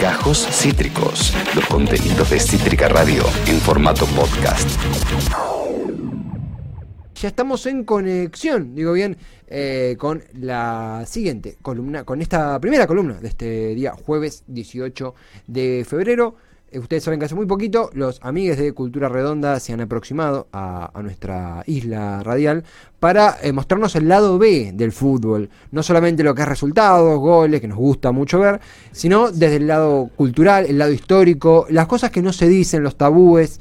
Gajos Cítricos, los contenidos de Cítrica Radio en formato podcast. Ya estamos en conexión, digo bien, eh, con la siguiente columna, con esta primera columna de este día, jueves 18 de febrero. Eh, ustedes saben que hace muy poquito los amigues de Cultura Redonda se han aproximado a, nuestra isla radial para eh, mostrarnos el lado B del fútbol. No solamente lo que es resultados, goles, que nos gusta mucho ver, sino desde el lado cultural, el lado histórico, las cosas que no se dicen, los tabúes.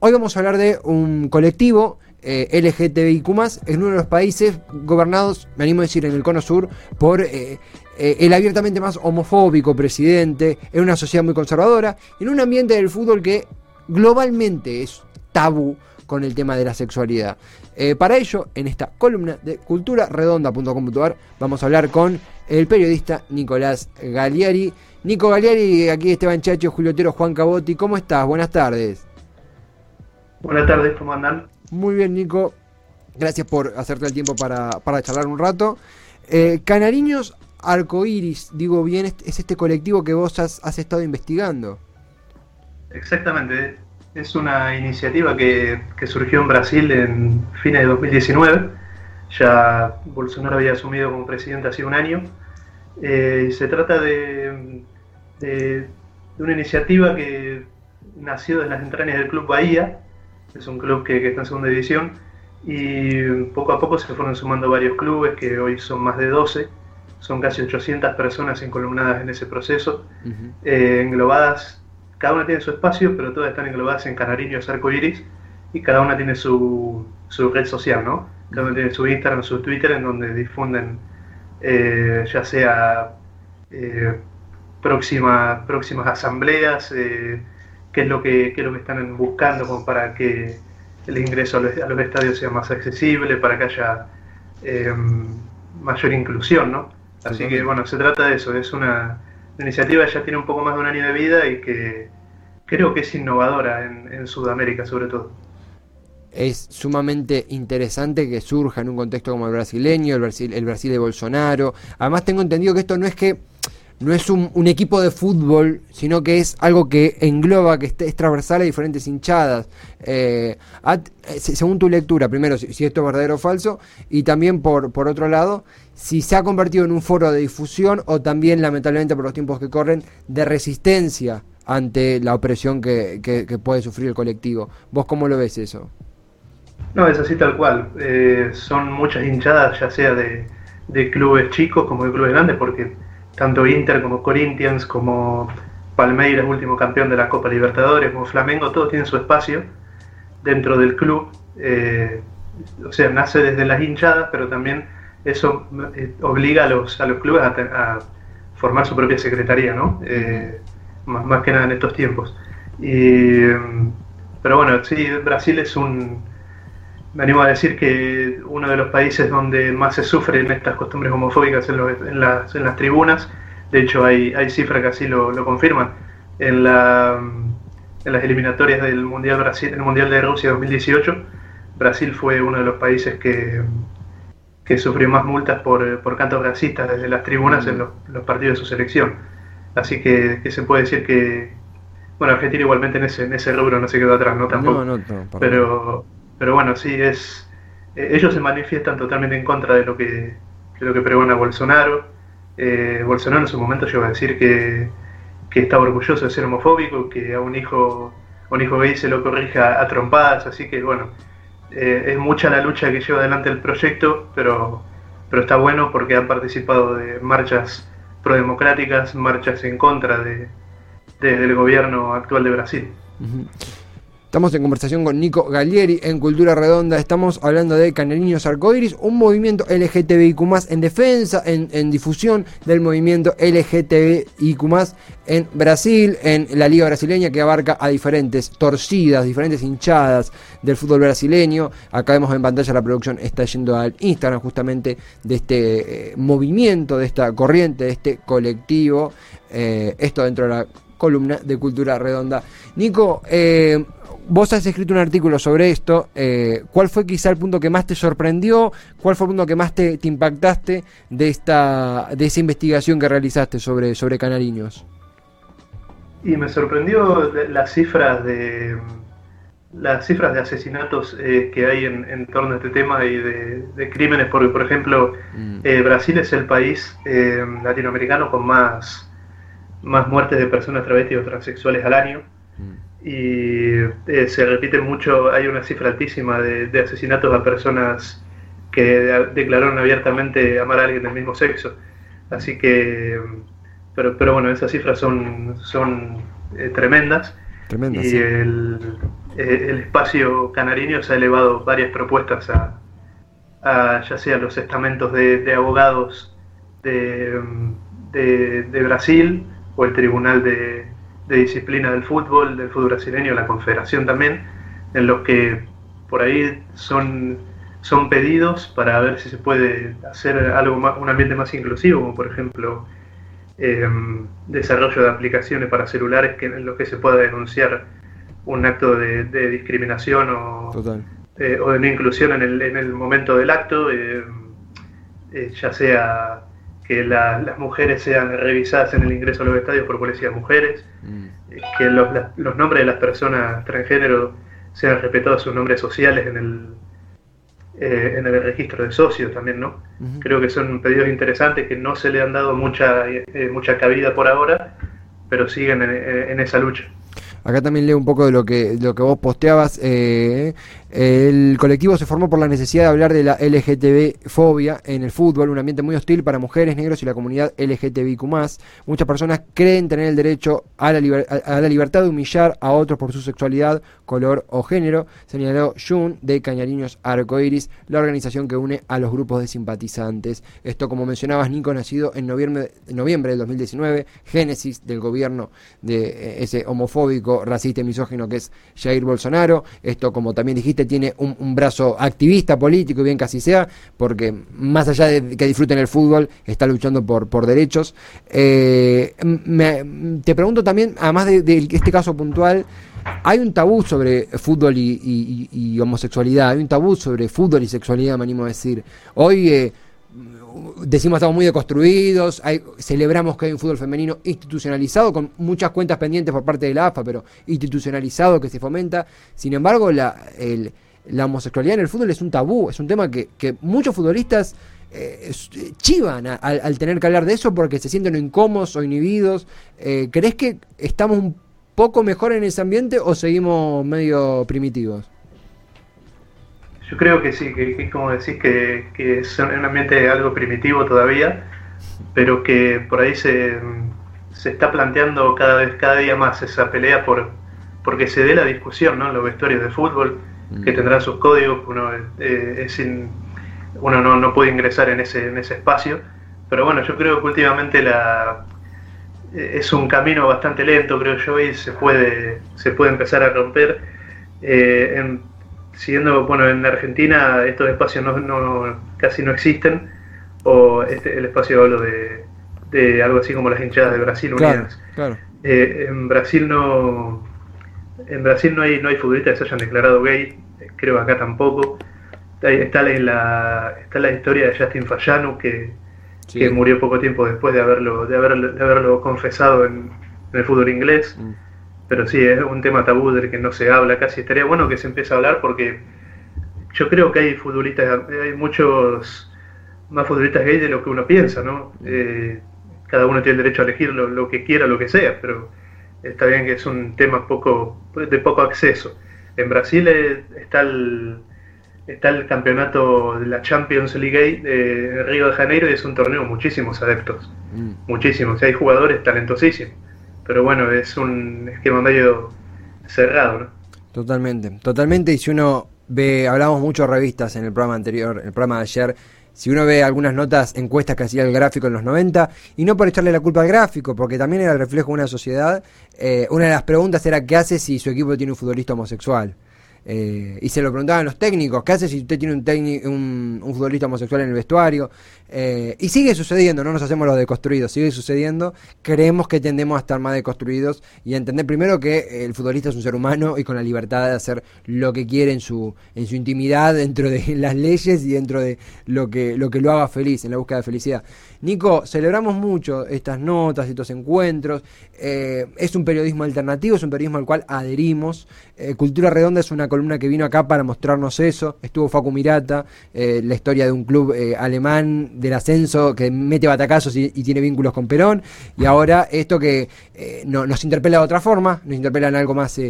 Hoy vamos a hablar de un colectivo eh, LGTBIQ en uno de los países gobernados, me animo a decir, en el cono sur, por eh, eh, el abiertamente más homofóbico presidente, en una sociedad muy conservadora, en un ambiente del fútbol que globalmente es tabú con el tema de la sexualidad. para ello, en esta columna de culturaredonda.com.ar vamos a hablar con el periodista Nicolás Galiari. Nico Galiari, aquí Esteban Chacho, Julio Otero, Juan Cabotti, ¿cómo estás? Buenas tardes. Buenas tardes, ¿cómo andan? Muy bien, Nico. Gracias por hacerte el tiempo para, charlar un rato. Eh, Canariños Arcoiris, digo bien, es este colectivo que vos has, estado investigando. Exactamente. Es una iniciativa que, surgió en Brasil en fines de 2019. Ya Bolsonaro había asumido como presidente hace un año. Eh, se trata de, de, una iniciativa que nació de las entrañas del Club Bahía, es un club que, está en segunda división y poco a poco se fueron sumando varios clubes que hoy son más de 12, son casi 800 personas encolumnadas en ese proceso, eh, englobadas, cada una tiene su espacio, pero todas están englobadas en Canariños Arcoiris y cada una tiene su, su red social, ¿no? Cada una tiene su Instagram, su Twitter, en donde difunden eh, ya sea eh, próximas asambleas, qué es lo que, lo que están buscando como para que el ingreso a los, estadios sea más accesible, para que haya em, mayor inclusión, ¿no? Así que bueno, se trata de eso, es una, iniciativa que ya tiene un poco más de un año de vida y que creo que es innovadora en, Sudamérica sobre todo. Es sumamente interesante que surja en un contexto como el brasileño, el Brasil, el Brasil de Bolsonaro. Además tengo entendido que esto no es que no es un, equipo de fútbol, sino que es algo que engloba, que es transversal a diferentes hinchadas. Eh, eh, según tu lectura, primero, si, esto es verdadero o falso, y también por, por otro lado, si se ha convertido en un foro de difusión o también, lamentablemente por los tiempos que corren, de resistencia ante la opresión que, puede sufrir el colectivo. ¿Vos cómo lo ves eso? No, es así tal cual. Eh, son muchas hinchadas, ya sea de, de clubes chicos como de clubes grandes, porque tanto Inter como Corinthians, como Palmeiras, último campeón de la Copa Libertadores, como Flamengo, todos tienen su espacio dentro del club. Eh, o sea, nace desde las hinchadas, pero también eso eh, obliga a los, a los clubes a, formar su propia secretaría, ¿no? Eh, más, que nada en estos tiempos. pero bueno, sí, Brasil es un, me animo a decir que uno de los países donde más se sufren estas costumbres homofóbicas en, en, las, en las, tribunas, de hecho hay, hay cifras que así lo, lo confirman, en, la, en, las eliminatorias del Mundial, Brasil, el mundial de Rusia 2018, Brasil fue uno de los países que, que sufrió más multas por, por cantos racistas desde las tribunas en los, los, partidos de su selección. Así que, que, se puede decir que, bueno, Argentina igualmente en ese, en ese rubro no se quedó atrás, ¿no? Tampoco. No, no, pero pero bueno, sí, es eh, ellos se manifiestan totalmente en contra de lo que, de lo que pregona Bolsonaro. Eh, Bolsonaro en su momento llegó a decir que, que estaba orgulloso de ser homofóbico, que a un hijo, un hijo gay se lo corrija a trompadas, así que bueno, eh, es mucha la lucha que lleva adelante el proyecto, pero, pero está bueno porque han participado de marchas prodemocráticas, marchas en contra de, del gobierno actual de Brasil. Estamos en conversación con Nico Gallieri en Cultura Redonda. Estamos hablando de Canariños Arcoiris, un movimiento LGTBIQ en defensa, en, difusión del movimiento LGTBIQ en Brasil, en la Liga Brasileña que abarca a diferentes torcidas, diferentes hinchadas del fútbol brasileño. Acá vemos en pantalla la producción está yendo al Instagram justamente de este eh, movimiento, de esta corriente, de este colectivo. Eh, esto dentro de la columna de Cultura Redonda. Nico, eh, vos has escrito un artículo sobre esto. Eh, ¿Cuál fue quizá el punto que más te sorprendió? ¿Cuál fue el punto que más te, impactaste de esta de esa investigación que realizaste sobre, sobre Canariños? Y me sorprendió las cifras de las cifras de asesinatos eh, que hay en, torno a este tema y de, crímenes, porque por ejemplo mm. eh, Brasil es el país eh, latinoamericano con más, más muertes de personas travestis o transexuales al año. Y se repite mucho, hay una cifra altísima de, asesinatos a personas que declararon abiertamente amar a alguien del mismo sexo. Así que, pero, pero bueno, esas cifras son, son tremendas. y el, eh, el espacio canariño se ha elevado varias propuestas a, ya sea los estamentos de, abogados de, Brasil o el Tribunal de, Disciplina del Fútbol, del fútbol brasileño, la Confederación también, en los que por ahí son, son pedidos para ver si se puede hacer algo más, un ambiente más inclusivo, como por ejemplo em, desarrollo de aplicaciones para celulares que, en los que se pueda denunciar un acto de, discriminación eh, o, de no inclusión en el, en el momento del acto, eh, eh, ya sea que las mujeres sean revisadas en el ingreso a los estadios por policías mujeres, mm. que los, los, nombres de las personas transgénero sean respetados sus nombres sociales en el, en el registro de socios también, ¿no? Creo que son pedidos interesantes que no se le han dado mucha, mucha cabida por ahora, pero siguen en esa lucha. Acá también leo un poco de lo que, lo que vos posteabas. Eh, el colectivo se formó por la necesidad de hablar de la LGTB-fobia en el fútbol, un ambiente muy hostil para mujeres, negros y la comunidad LGTBIQ. Muchas personas creen tener el derecho a la, a la libertad de humillar a otros por su sexualidad, color o género, señaló Jun de Cañariños Arcoiris, la organización que une a los grupos de simpatizantes. Esto, como mencionabas, Nico, nacido en noviembre, noviembre del 2019, génesis del gobierno de eh, ese homofóbico, racista y misógino que es Jair Bolsonaro. Esto, como también dijiste, tiene un, brazo activista político, y bien así sea, porque más allá de que disfruten el fútbol, está luchando por, derechos. Eh, te pregunto también, además de este caso puntual, hay un tabú sobre fútbol y, homosexualidad, hay un tabú sobre fútbol y sexualidad, me animo a decir. Hoy eh, decimos estamos muy deconstruidos, celebramos que hay un fútbol femenino institucionalizado, con muchas cuentas pendientes por parte de la AFA, pero institucionalizado que se fomenta. Sin embargo, la, homosexualidad en el fútbol es un tabú, es un tema que, muchos futbolistas eh, chivan al tener que hablar de eso porque se sienten incómodos o inhibidos. Eh, ¿Crees que estamos un poco mejor en ese ambiente o seguimos medio primitivos? Yo creo que sí, que, como decís, que, es un ambiente algo primitivo todavía, pero que por ahí se, se está planteando cada vez, cada día más esa pelea por porque se dé la discusión, ¿no? Los vestuarios de fútbol, mm. que tendrán sus códigos, uno, eh, es uno no, no, puede ingresar en ese, en ese espacio, pero bueno, yo creo que últimamente la, es un camino bastante lento, creo yo, y se puede, se puede empezar a romper. Eh, siguiendo, bueno, en Argentina estos espacios no, casi no existen, o este, el espacio hablo de, de, algo así como las hinchadas de Brasil unidas. Eh, en Brasil no en Brasil no hay no hay futbolistas que se hayan declarado gay, creo acá tampoco. Está la, está la historia de Justin Fallano que que murió poco tiempo después de haberlo, de haberlo, de haberlo confesado en, el fútbol inglés. Mm. Pero sí, es un tema tabú del que no se habla casi. Estaría bueno que se empiece a hablar porque yo creo que hay futbolistas, hay muchos más futbolistas gays de lo que uno piensa, ¿no? Eh, cada uno tiene el derecho a elegir lo, lo, que quiera, lo que sea, pero está bien que es un tema poco de poco acceso. En Brasil eh, está el, está el campeonato de la Champions League de Río de Janeiro y es un torneo muchísimos adeptos, mm. muchísimos, hay jugadores talentosísimos, pero bueno, es un esquema medio cerrado, ¿no? Totalmente, totalmente, y si uno ve, hablamos mucho de revistas en el programa anterior, el programa de ayer, si uno ve algunas notas, encuestas que hacía el gráfico en los 90, y no por echarle la culpa al gráfico, porque también era el reflejo de una sociedad, eh, una de las preguntas era qué hace si su equipo tiene un futbolista homosexual. Eh, y se lo preguntaban los técnicos, ¿qué hace si usted tiene un, un, futbolista homosexual en el vestuario? Eh, y sigue sucediendo, no nos hacemos los deconstruidos, sigue sucediendo. Creemos que tendemos a estar más deconstruidos y a entender primero que el futbolista es un ser humano y con la libertad de hacer lo que quiere en su, en su intimidad, dentro de las leyes y dentro de lo que, lo que lo haga feliz, en la búsqueda de felicidad. Nico, celebramos mucho estas notas, estos encuentros. Eh, es un periodismo alternativo, es un periodismo al cual adherimos. Cultura Redonda es una columna que vino acá para mostrarnos eso. Estuvo Facu Mirata, eh, la historia de un club eh, alemán del ascenso que mete batacazos y, tiene vínculos con Perón. Y ahora esto que eh, nos interpela de otra forma, nos interpela en algo más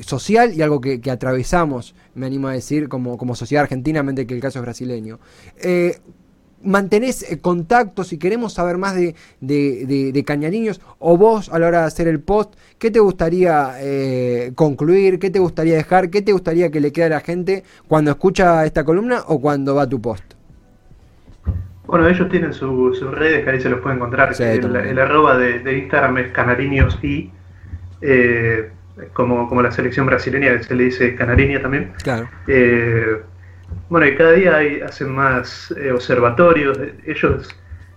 social y algo que, atravesamos, me animo a decir, como, como sociedad argentina, que el caso es brasileño mantenés eh, contacto, si queremos saber más de, de, Cañariños, o vos a la hora de hacer el post, ¿qué te gustaría eh, concluir? ¿Qué te gustaría dejar? ¿Qué te gustaría que le quede a la gente cuando escucha esta columna o cuando va tu post? Bueno, ellos tienen sus redes que ahí se los puede encontrar. el, arroba de, Instagram es canariños y eh, como, como la selección brasileña se le dice canariña también. Claro. Bueno, y cada día hay, hacen más eh, observatorios, ellos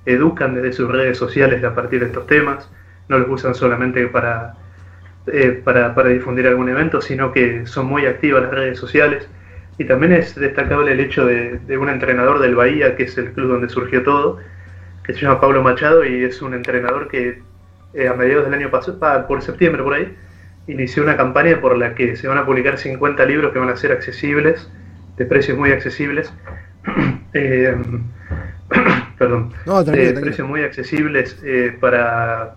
educan desde sus redes sociales a partir de estos temas, no los usan solamente para, eh, para, difundir algún evento, sino que son muy activas las redes sociales. Y también es destacable el hecho de, un entrenador del Bahía, que es el club donde surgió todo, que se llama Pablo Machado y es un entrenador que eh, a mediados del año pasado, por septiembre por ahí, inició una campaña por la que se van a publicar 50 libros que van a ser accesibles de precios muy accesibles. Eh, perdón, de precios muy accesibles eh, para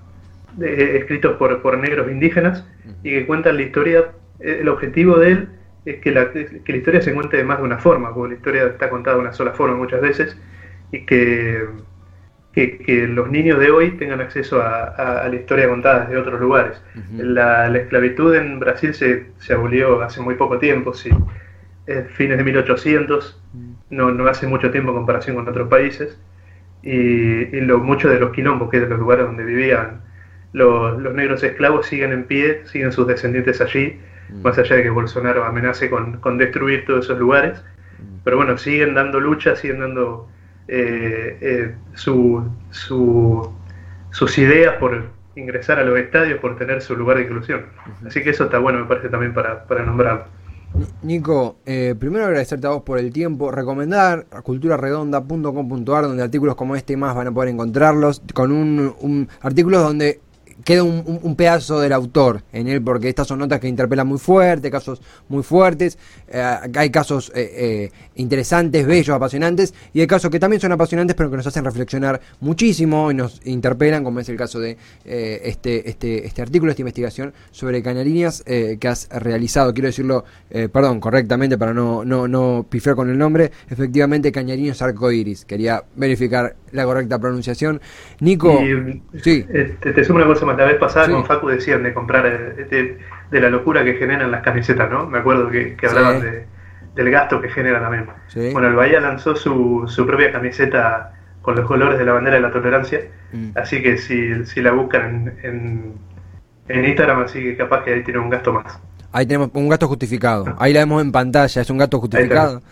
escritos por, por, negros indígenas y que cuentan la historia. Eh, el objetivo de él es que la, que la historia se cuente de más de una forma, porque la historia está contada de una sola forma muchas veces y que, que, los niños de hoy tengan acceso a, la historia contada desde otros lugares. la, la, esclavitud en Brasil se, se abolió hace muy poco tiempo, sí fines de 1800, no, no hace mucho tiempo en comparación con otros países, y, lo, muchos de los quilombos, que es de los lugares donde vivían los, negros esclavos, siguen en pie, siguen sus descendientes allí, mm. más allá de que Bolsonaro amenace con, destruir todos esos lugares, mm. pero bueno, siguen dando lucha, siguen dando eh, eh, su, sus ideas por ingresar a los estadios, por tener su lugar de inclusión. Así que eso está bueno, me parece también para, para nombrarlo. Nico, eh, primero agradecerte a vos por el tiempo, recomendar a donde artículos como este y más van a poder encontrarlos, con un, un artículos donde queda un, pedazo del autor en él, porque estas son notas que interpelan muy fuerte, casos muy fuertes, eh, hay casos eh, eh, interesantes, bellos, apasionantes, y hay casos que también son apasionantes, pero que nos hacen reflexionar muchísimo y nos interpelan, como es el caso de este, este, este artículo, esta investigación sobre canalíneas que has realizado. Quiero decirlo, perdón, correctamente para no, no, no pifiar con el nombre, efectivamente Cañarinos Arcoiris. Quería verificar la correcta pronunciación. Nico, sí. te, te sumo una cosa la vez pasada con Facu decían de comprar, eh, de, la locura que generan las camisetas, ¿no? Me acuerdo que, hablaban de, del gasto que genera también. Bueno, el Bahía lanzó su, su propia camiseta con los colores de la bandera de la tolerancia, mm. así que si, si la buscan en, en, Instagram, así que capaz que ahí tiene un gasto más. Ahí tenemos un gasto justificado, ahí la vemos en pantalla, es un gasto justificado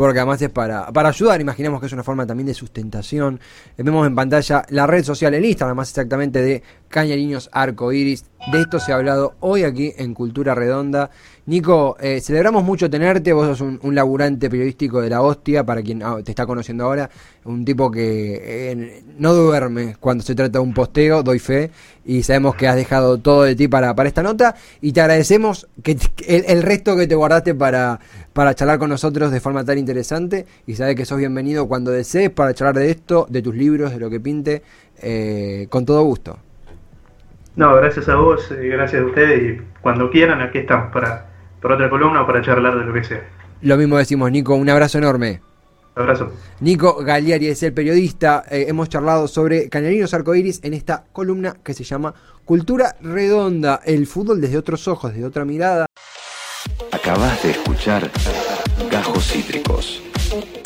porque además es para, para ayudar, imaginemos que es una forma también de sustentación. Vemos en pantalla la red social en Instagram, más exactamente de Cañariños Arco Iris. De esto se ha hablado hoy aquí en Cultura Redonda. Nico, eh, celebramos mucho tenerte, vos sos un, laburante periodístico de la hostia, para quien ah, te está conociendo ahora, un tipo que eh, no duerme cuando se trata de un posteo, doy fe, y sabemos que has dejado todo de ti para, para esta nota, y te agradecemos que el, resto que te guardaste para, para charlar con nosotros de forma tan interesante, y sabes que sos bienvenido cuando desees para charlar de esto, de tus libros, de lo que pinte, eh, con todo gusto. No, gracias a vos, gracias a ustedes, y cuando quieran, aquí estamos para para otra columna o para charlar de lo que sea. Lo mismo decimos, Nico, un abrazo enorme. Abrazo. Nico Galiari es el periodista. Eh, hemos charlado sobre Canarinos Arcoiris en esta columna que se llama Cultura Redonda, el fútbol desde otros ojos, desde otra mirada. Acabas de escuchar Gajos Cítricos.